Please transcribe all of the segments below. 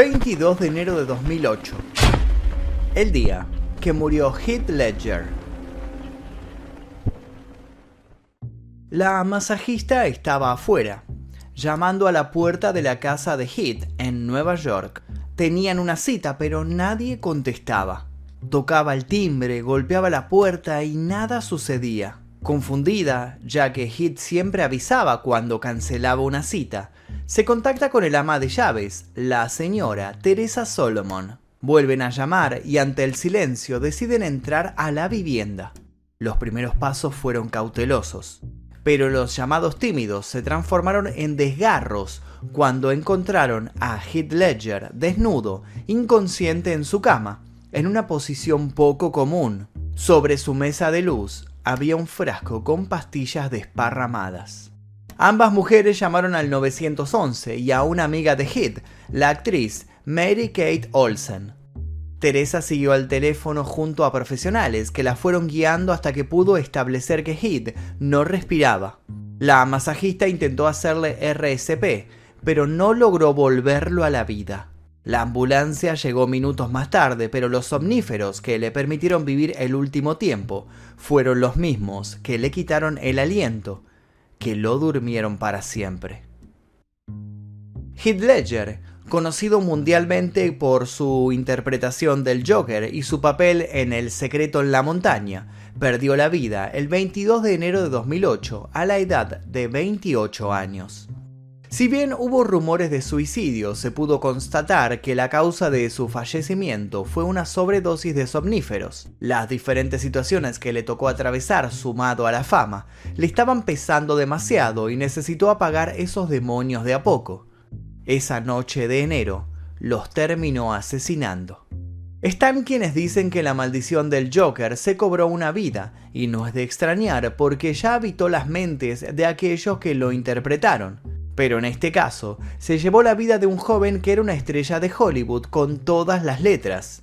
22 de enero de 2008. El día que murió Heath Ledger. La masajista estaba afuera, llamando a la puerta de la casa de Heath en Nueva York. Tenían una cita, pero nadie contestaba. Tocaba el timbre, golpeaba la puerta y nada sucedía. Confundida, ya que Heath siempre avisaba cuando cancelaba una cita, se contacta con el ama de llaves, la señora Teresa Solomon. Vuelven a llamar y ante el silencio deciden entrar a la vivienda. Los primeros pasos fueron cautelosos, pero los llamados tímidos se transformaron en desgarros cuando encontraron a Heath Ledger desnudo, inconsciente en su cama, en una posición poco común. Sobre su mesa de luz había un frasco con pastillas desparramadas. Ambas mujeres llamaron al 911 y a una amiga de Heath, la actriz Mary Kate Olsen. Teresa siguió al teléfono junto a profesionales que la fueron guiando hasta que pudo establecer que Heath no respiraba. La masajista intentó hacerle RSP, pero no logró volverlo a la vida. La ambulancia llegó minutos más tarde, pero los somníferos que le permitieron vivir el último tiempo fueron los mismos que le quitaron el aliento que lo durmieron para siempre. Heath Ledger, conocido mundialmente por su interpretación del Joker y su papel en El secreto en la montaña, perdió la vida el 22 de enero de 2008 a la edad de 28 años. Si bien hubo rumores de suicidio, se pudo constatar que la causa de su fallecimiento fue una sobredosis de somníferos. Las diferentes situaciones que le tocó atravesar sumado a la fama le estaban pesando demasiado y necesitó apagar esos demonios de a poco. Esa noche de enero los terminó asesinando. Están quienes dicen que la maldición del Joker se cobró una vida, y no es de extrañar porque ya habitó las mentes de aquellos que lo interpretaron pero en este caso se llevó la vida de un joven que era una estrella de Hollywood con todas las letras.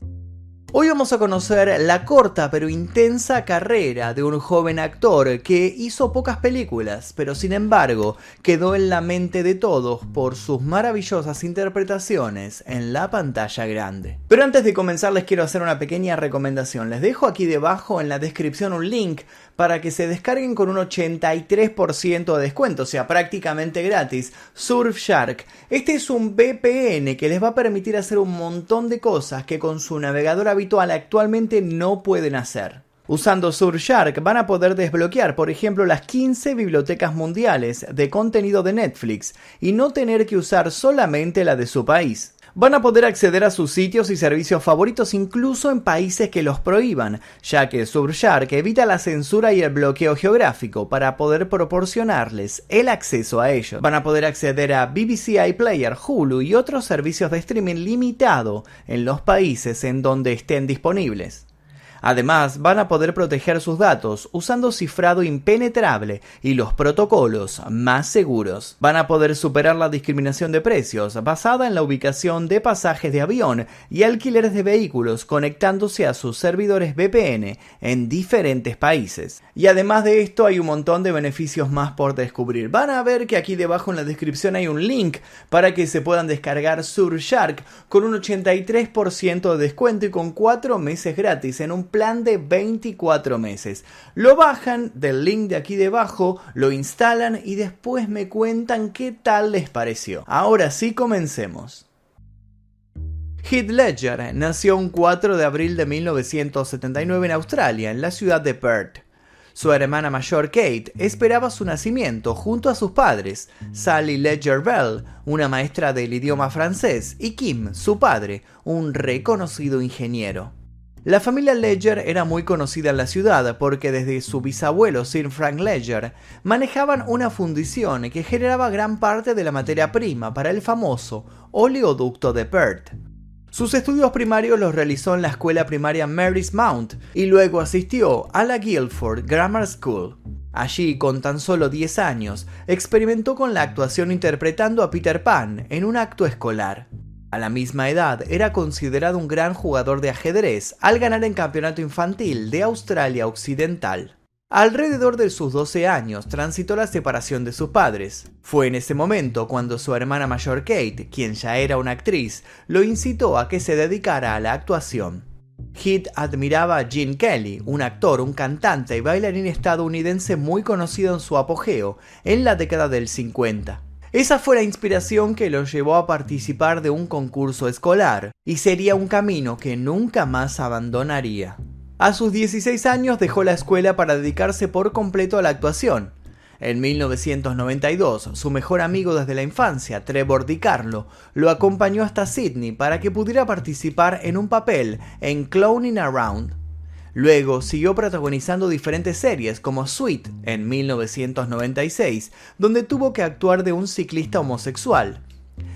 Hoy vamos a conocer la corta pero intensa carrera de un joven actor que hizo pocas películas, pero sin embargo quedó en la mente de todos por sus maravillosas interpretaciones en la pantalla grande. Pero antes de comenzar les quiero hacer una pequeña recomendación. Les dejo aquí debajo en la descripción un link para que se descarguen con un 83% de descuento, o sea, prácticamente gratis, Surfshark. Este es un VPN que les va a permitir hacer un montón de cosas que con su navegador habitual actualmente no pueden hacer. Usando Surfshark van a poder desbloquear, por ejemplo, las 15 bibliotecas mundiales de contenido de Netflix y no tener que usar solamente la de su país van a poder acceder a sus sitios y servicios favoritos incluso en países que los prohíban, ya que Surfshark evita la censura y el bloqueo geográfico para poder proporcionarles el acceso a ellos. Van a poder acceder a BBC iPlayer, Hulu y otros servicios de streaming limitado en los países en donde estén disponibles. Además, van a poder proteger sus datos usando cifrado impenetrable y los protocolos más seguros. Van a poder superar la discriminación de precios basada en la ubicación de pasajes de avión y alquileres de vehículos conectándose a sus servidores VPN en diferentes países. Y además de esto hay un montón de beneficios más por descubrir. Van a ver que aquí debajo en la descripción hay un link para que se puedan descargar Surfshark con un 83% de descuento y con 4 meses gratis en un plan de 24 meses. Lo bajan del link de aquí debajo, lo instalan y después me cuentan qué tal les pareció. Ahora sí comencemos. Heath Ledger nació un 4 de abril de 1979 en Australia, en la ciudad de Perth. Su hermana mayor Kate esperaba su nacimiento junto a sus padres, Sally Ledger Bell, una maestra del idioma francés, y Kim, su padre, un reconocido ingeniero. La familia Ledger era muy conocida en la ciudad porque desde su bisabuelo Sir Frank Ledger manejaban una fundición que generaba gran parte de la materia prima para el famoso oleoducto de Perth. Sus estudios primarios los realizó en la escuela primaria Mary's Mount y luego asistió a la Guildford Grammar School. Allí, con tan solo 10 años, experimentó con la actuación interpretando a Peter Pan en un acto escolar. A la misma edad era considerado un gran jugador de ajedrez al ganar el campeonato infantil de Australia Occidental. Alrededor de sus 12 años transitó la separación de sus padres. Fue en ese momento cuando su hermana mayor Kate, quien ya era una actriz, lo incitó a que se dedicara a la actuación. Heath admiraba a Gene Kelly, un actor, un cantante y bailarín estadounidense muy conocido en su apogeo en la década del 50. Esa fue la inspiración que lo llevó a participar de un concurso escolar, y sería un camino que nunca más abandonaría. A sus 16 años dejó la escuela para dedicarse por completo a la actuación. En 1992, su mejor amigo desde la infancia, Trevor DiCarlo, lo acompañó hasta Sydney para que pudiera participar en un papel en Clowning Around. Luego siguió protagonizando diferentes series como Sweet en 1996, donde tuvo que actuar de un ciclista homosexual,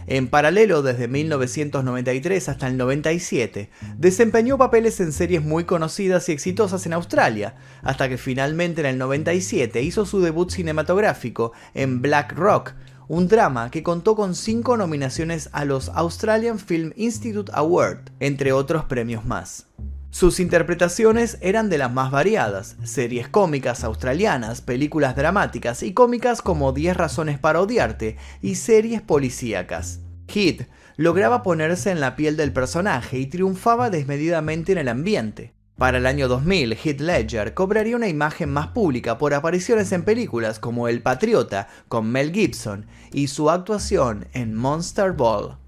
en paralelo, desde 1993 hasta el 97, desempeñó papeles en series muy conocidas y exitosas en Australia, hasta que finalmente en el 97 hizo su debut cinematográfico en Black Rock, un drama que contó con cinco nominaciones a los Australian Film Institute Award, entre otros premios más. Sus interpretaciones eran de las más variadas, series cómicas australianas, películas dramáticas y cómicas como 10 razones para odiarte y series policíacas. Heath lograba ponerse en la piel del personaje y triunfaba desmedidamente en el ambiente. Para el año 2000, Heath Ledger cobraría una imagen más pública por apariciones en películas como El Patriota con Mel Gibson y su actuación en Monster Ball.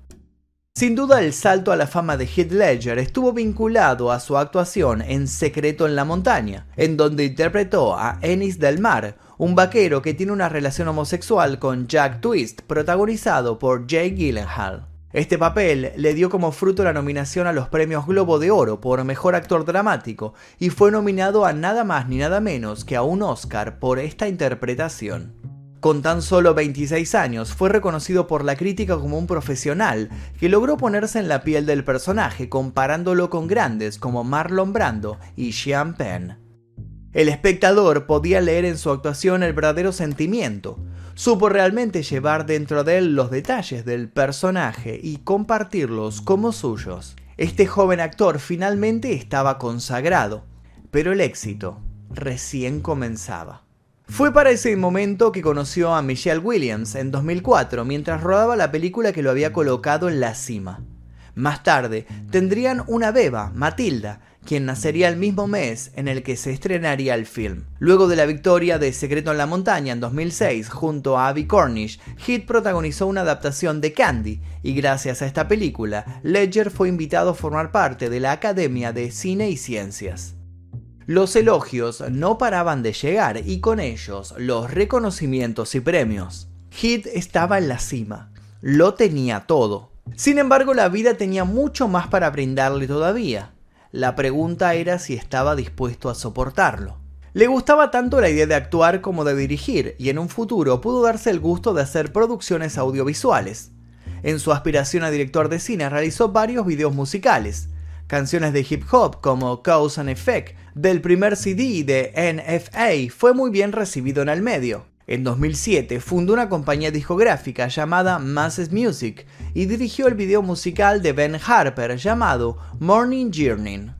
Sin duda el salto a la fama de Heath Ledger estuvo vinculado a su actuación en Secreto en la Montaña, en donde interpretó a Ennis del Mar, un vaquero que tiene una relación homosexual con Jack Twist, protagonizado por Jay Gyllenhaal. Este papel le dio como fruto la nominación a los premios Globo de Oro por Mejor Actor Dramático y fue nominado a nada más ni nada menos que a un Oscar por esta interpretación. Con tan solo 26 años, fue reconocido por la crítica como un profesional que logró ponerse en la piel del personaje comparándolo con grandes como Marlon Brando y Sean Penn. El espectador podía leer en su actuación el verdadero sentimiento, supo realmente llevar dentro de él los detalles del personaje y compartirlos como suyos. Este joven actor finalmente estaba consagrado, pero el éxito recién comenzaba. Fue para ese momento que conoció a Michelle Williams en 2004 mientras rodaba la película que lo había colocado en la cima. Más tarde tendrían una beba, Matilda, quien nacería el mismo mes en el que se estrenaría el film. Luego de la victoria de Secreto en la Montaña en 2006 junto a Abby Cornish, Heath protagonizó una adaptación de Candy y gracias a esta película, Ledger fue invitado a formar parte de la Academia de Cine y Ciencias. Los elogios no paraban de llegar y con ellos los reconocimientos y premios. Heath estaba en la cima, lo tenía todo. Sin embargo, la vida tenía mucho más para brindarle todavía. La pregunta era si estaba dispuesto a soportarlo. Le gustaba tanto la idea de actuar como de dirigir, y en un futuro pudo darse el gusto de hacer producciones audiovisuales. En su aspiración a director de cine realizó varios videos musicales, Canciones de hip hop como Cause and Effect del primer CD de NFA fue muy bien recibido en el medio. En 2007 fundó una compañía discográfica llamada Masses Music y dirigió el video musical de Ben Harper llamado Morning Journey.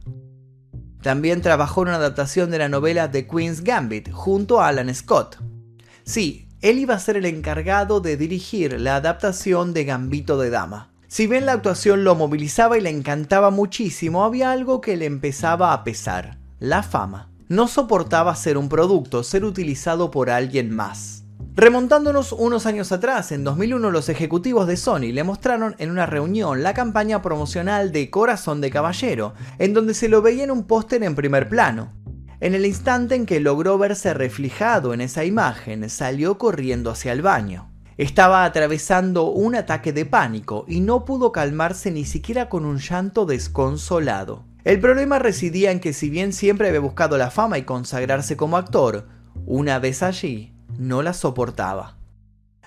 También trabajó en una adaptación de la novela The Queen's Gambit junto a Alan Scott. Sí, él iba a ser el encargado de dirigir la adaptación de Gambito de Dama. Si bien la actuación lo movilizaba y le encantaba muchísimo, había algo que le empezaba a pesar, la fama. No soportaba ser un producto, ser utilizado por alguien más. Remontándonos unos años atrás, en 2001 los ejecutivos de Sony le mostraron en una reunión la campaña promocional de Corazón de Caballero, en donde se lo veía en un póster en primer plano. En el instante en que logró verse reflejado en esa imagen, salió corriendo hacia el baño. Estaba atravesando un ataque de pánico y no pudo calmarse ni siquiera con un llanto desconsolado. El problema residía en que si bien siempre había buscado la fama y consagrarse como actor, una vez allí no la soportaba.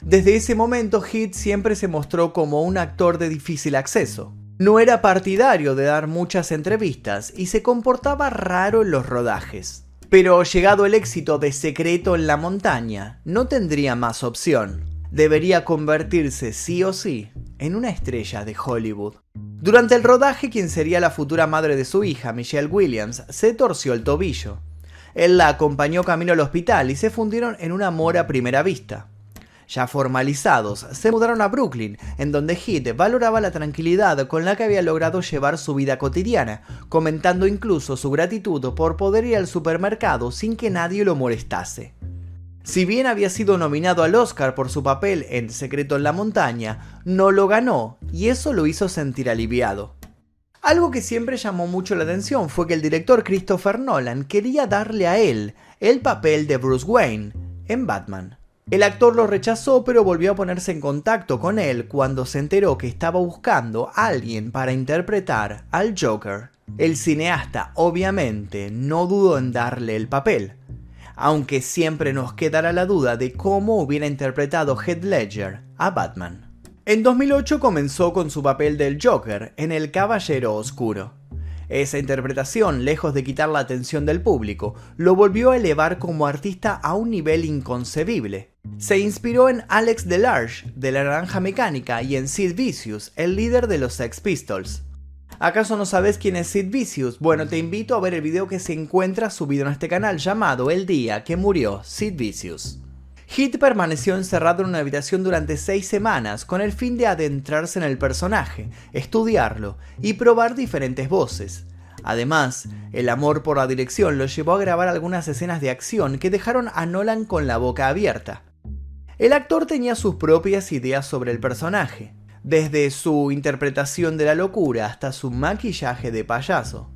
Desde ese momento Heath siempre se mostró como un actor de difícil acceso. No era partidario de dar muchas entrevistas y se comportaba raro en los rodajes. Pero llegado el éxito de Secreto en la Montaña, no tendría más opción debería convertirse sí o sí en una estrella de Hollywood. Durante el rodaje, quien sería la futura madre de su hija, Michelle Williams, se torció el tobillo. Él la acompañó camino al hospital y se fundieron en un amor a primera vista. Ya formalizados, se mudaron a Brooklyn, en donde Heath valoraba la tranquilidad con la que había logrado llevar su vida cotidiana, comentando incluso su gratitud por poder ir al supermercado sin que nadie lo molestase. Si bien había sido nominado al Oscar por su papel en Secreto en la Montaña, no lo ganó y eso lo hizo sentir aliviado. Algo que siempre llamó mucho la atención fue que el director Christopher Nolan quería darle a él el papel de Bruce Wayne en Batman. El actor lo rechazó pero volvió a ponerse en contacto con él cuando se enteró que estaba buscando a alguien para interpretar al Joker. El cineasta obviamente no dudó en darle el papel, aunque siempre nos quedará la duda de cómo hubiera interpretado Heath Ledger a Batman. En 2008 comenzó con su papel del Joker en El Caballero Oscuro. Esa interpretación, lejos de quitar la atención del público, lo volvió a elevar como artista a un nivel inconcebible. Se inspiró en Alex Delarge, de La Naranja Mecánica, y en Sid Vicious, el líder de los Sex Pistols. ¿Acaso no sabes quién es Sid Vicious? Bueno, te invito a ver el video que se encuentra subido en este canal llamado El día que murió Sid Vicious. Hit permaneció encerrado en una habitación durante seis semanas con el fin de adentrarse en el personaje, estudiarlo y probar diferentes voces. Además, el amor por la dirección lo llevó a grabar algunas escenas de acción que dejaron a Nolan con la boca abierta. El actor tenía sus propias ideas sobre el personaje, desde su interpretación de la locura hasta su maquillaje de payaso.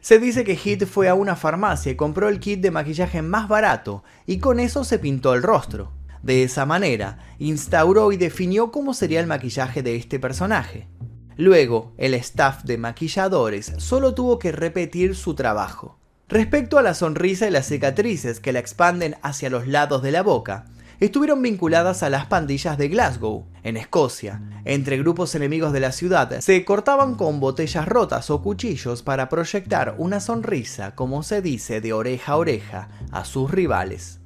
Se dice que Hit fue a una farmacia y compró el kit de maquillaje más barato y con eso se pintó el rostro. De esa manera, instauró y definió cómo sería el maquillaje de este personaje. Luego, el staff de maquilladores solo tuvo que repetir su trabajo. Respecto a la sonrisa y las cicatrices que la expanden hacia los lados de la boca, estuvieron vinculadas a las pandillas de Glasgow, en Escocia. Entre grupos enemigos de la ciudad se cortaban con botellas rotas o cuchillos para proyectar una sonrisa, como se dice, de oreja a oreja a sus rivales.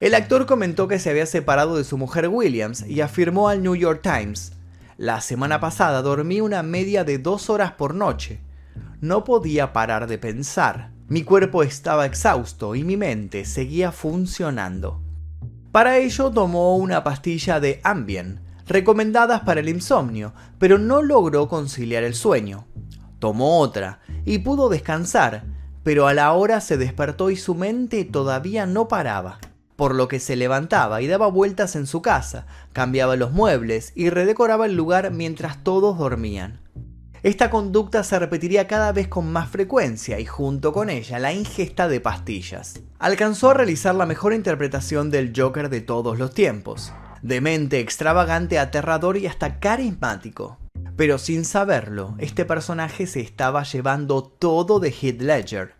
El actor comentó que se había separado de su mujer Williams y afirmó al New York Times, la semana pasada dormí una media de dos horas por noche. No podía parar de pensar. Mi cuerpo estaba exhausto y mi mente seguía funcionando. Para ello tomó una pastilla de Ambien, recomendadas para el insomnio, pero no logró conciliar el sueño. Tomó otra y pudo descansar, pero a la hora se despertó y su mente todavía no paraba, por lo que se levantaba y daba vueltas en su casa, cambiaba los muebles y redecoraba el lugar mientras todos dormían. Esta conducta se repetiría cada vez con más frecuencia y junto con ella la ingesta de pastillas. Alcanzó a realizar la mejor interpretación del Joker de todos los tiempos. Demente, extravagante, aterrador y hasta carismático. Pero sin saberlo, este personaje se estaba llevando todo de Heath Ledger,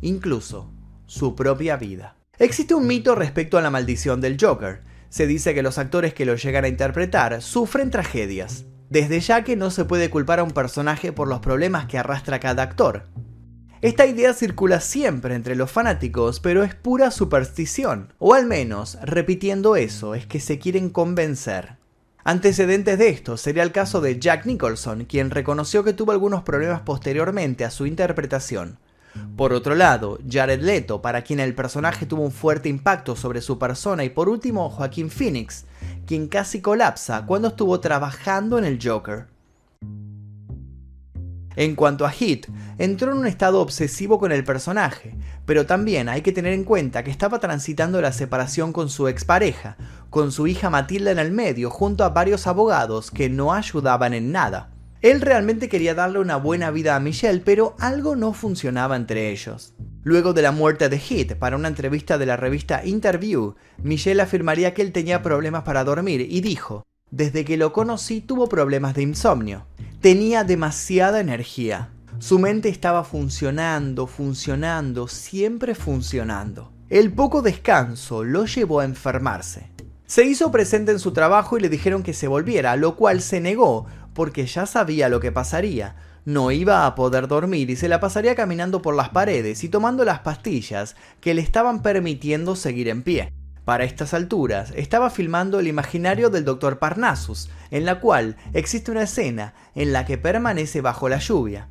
incluso su propia vida. Existe un mito respecto a la maldición del Joker. Se dice que los actores que lo llegan a interpretar sufren tragedias, desde ya que no se puede culpar a un personaje por los problemas que arrastra cada actor. Esta idea circula siempre entre los fanáticos, pero es pura superstición, o al menos, repitiendo eso, es que se quieren convencer. Antecedentes de esto sería el caso de Jack Nicholson, quien reconoció que tuvo algunos problemas posteriormente a su interpretación, por otro lado, Jared Leto, para quien el personaje tuvo un fuerte impacto sobre su persona, y por último, Joaquín Phoenix, quien casi colapsa cuando estuvo trabajando en el Joker. En cuanto a Heath, entró en un estado obsesivo con el personaje, pero también hay que tener en cuenta que estaba transitando la separación con su expareja, con su hija Matilda en el medio, junto a varios abogados que no ayudaban en nada. Él realmente quería darle una buena vida a Michelle, pero algo no funcionaba entre ellos. Luego de la muerte de Heath, para una entrevista de la revista Interview, Michelle afirmaría que él tenía problemas para dormir y dijo, desde que lo conocí tuvo problemas de insomnio. Tenía demasiada energía. Su mente estaba funcionando, funcionando, siempre funcionando. El poco descanso lo llevó a enfermarse. Se hizo presente en su trabajo y le dijeron que se volviera, lo cual se negó, porque ya sabía lo que pasaría. No iba a poder dormir y se la pasaría caminando por las paredes y tomando las pastillas que le estaban permitiendo seguir en pie. Para estas alturas, estaba filmando el imaginario del Dr. Parnassus, en la cual existe una escena en la que permanece bajo la lluvia.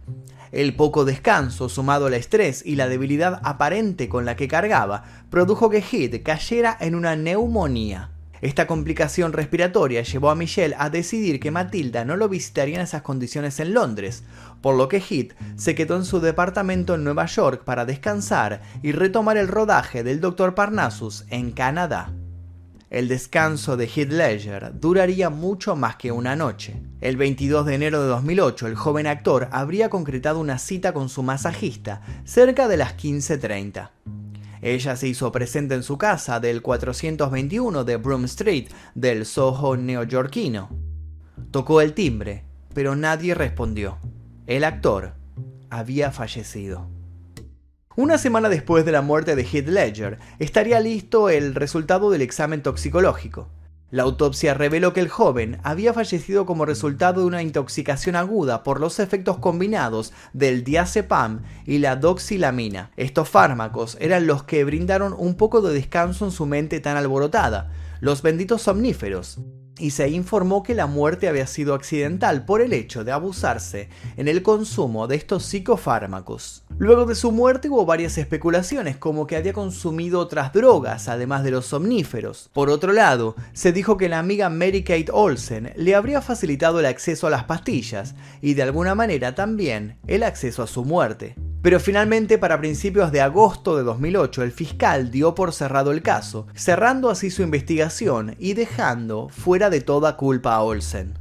El poco descanso, sumado al estrés y la debilidad aparente con la que cargaba, produjo que Heath cayera en una neumonía. Esta complicación respiratoria llevó a Michelle a decidir que Matilda no lo visitaría en esas condiciones en Londres, por lo que Heath se quedó en su departamento en Nueva York para descansar y retomar el rodaje del Dr. Parnassus en Canadá. El descanso de Heath Ledger duraría mucho más que una noche. El 22 de enero de 2008, el joven actor habría concretado una cita con su masajista cerca de las 15.30. Ella se hizo presente en su casa del 421 de Broome Street del Soho neoyorquino. Tocó el timbre, pero nadie respondió. El actor había fallecido. Una semana después de la muerte de Heath Ledger, estaría listo el resultado del examen toxicológico. La autopsia reveló que el joven había fallecido como resultado de una intoxicación aguda por los efectos combinados del diazepam y la doxilamina. Estos fármacos eran los que brindaron un poco de descanso en su mente tan alborotada, los benditos somníferos y se informó que la muerte había sido accidental por el hecho de abusarse en el consumo de estos psicofármacos. Luego de su muerte hubo varias especulaciones como que había consumido otras drogas además de los somníferos. Por otro lado, se dijo que la amiga Mary Kate Olsen le habría facilitado el acceso a las pastillas y de alguna manera también el acceso a su muerte. Pero finalmente, para principios de agosto de 2008, el fiscal dio por cerrado el caso, cerrando así su investigación y dejando fuera de toda culpa a Olsen.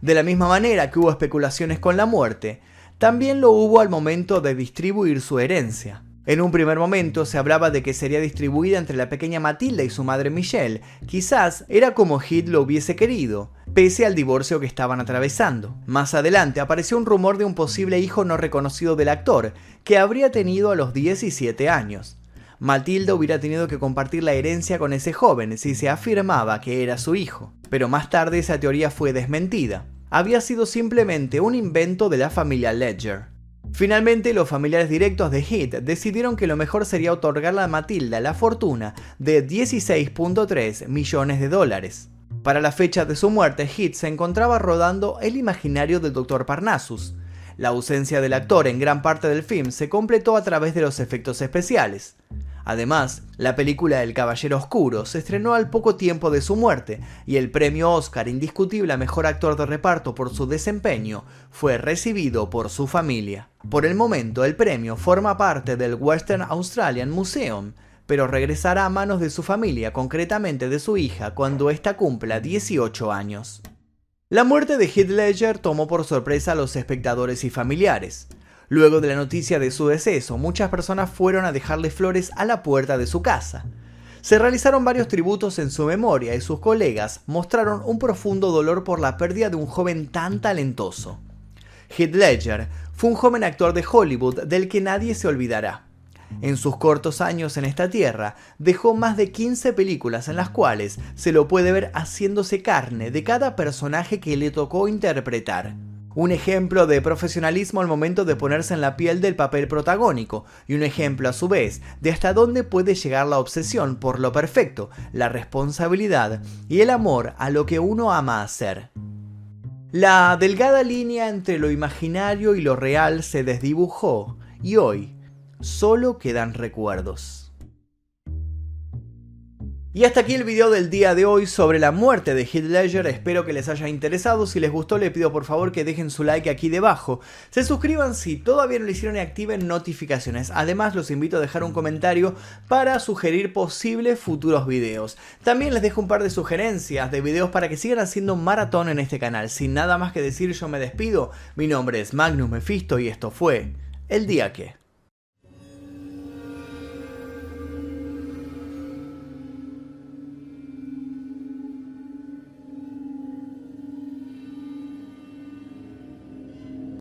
De la misma manera que hubo especulaciones con la muerte, también lo hubo al momento de distribuir su herencia. En un primer momento se hablaba de que sería distribuida entre la pequeña Matilda y su madre Michelle. Quizás era como Heath lo hubiese querido, pese al divorcio que estaban atravesando. Más adelante apareció un rumor de un posible hijo no reconocido del actor, que habría tenido a los 17 años. Matilda hubiera tenido que compartir la herencia con ese joven si se afirmaba que era su hijo, pero más tarde esa teoría fue desmentida. Había sido simplemente un invento de la familia Ledger. Finalmente, los familiares directos de Heath decidieron que lo mejor sería otorgarle a Matilda la fortuna de 16.3 millones de dólares. Para la fecha de su muerte, Heath se encontraba rodando El imaginario del Dr. Parnassus. La ausencia del actor en gran parte del film se completó a través de los efectos especiales. Además, la película El Caballero Oscuro se estrenó al poco tiempo de su muerte y el premio Oscar indiscutible a Mejor Actor de Reparto por su desempeño fue recibido por su familia. Por el momento, el premio forma parte del Western Australian Museum, pero regresará a manos de su familia, concretamente de su hija, cuando ésta cumpla 18 años. La muerte de Heath Ledger tomó por sorpresa a los espectadores y familiares. Luego de la noticia de su deceso, muchas personas fueron a dejarle flores a la puerta de su casa. Se realizaron varios tributos en su memoria y sus colegas mostraron un profundo dolor por la pérdida de un joven tan talentoso. Heath Ledger fue un joven actor de Hollywood del que nadie se olvidará. En sus cortos años en esta tierra, dejó más de 15 películas en las cuales se lo puede ver haciéndose carne de cada personaje que le tocó interpretar un ejemplo de profesionalismo al momento de ponerse en la piel del papel protagónico, y un ejemplo a su vez de hasta dónde puede llegar la obsesión por lo perfecto, la responsabilidad y el amor a lo que uno ama hacer. La delgada línea entre lo imaginario y lo real se desdibujó, y hoy solo quedan recuerdos. Y hasta aquí el video del día de hoy sobre la muerte de Heath Ledger, espero que les haya interesado, si les gustó les pido por favor que dejen su like aquí debajo, se suscriban si todavía no lo hicieron y activen notificaciones, además los invito a dejar un comentario para sugerir posibles futuros videos. También les dejo un par de sugerencias de videos para que sigan haciendo maratón en este canal, sin nada más que decir yo me despido, mi nombre es Magnus Mephisto y esto fue El Día Que...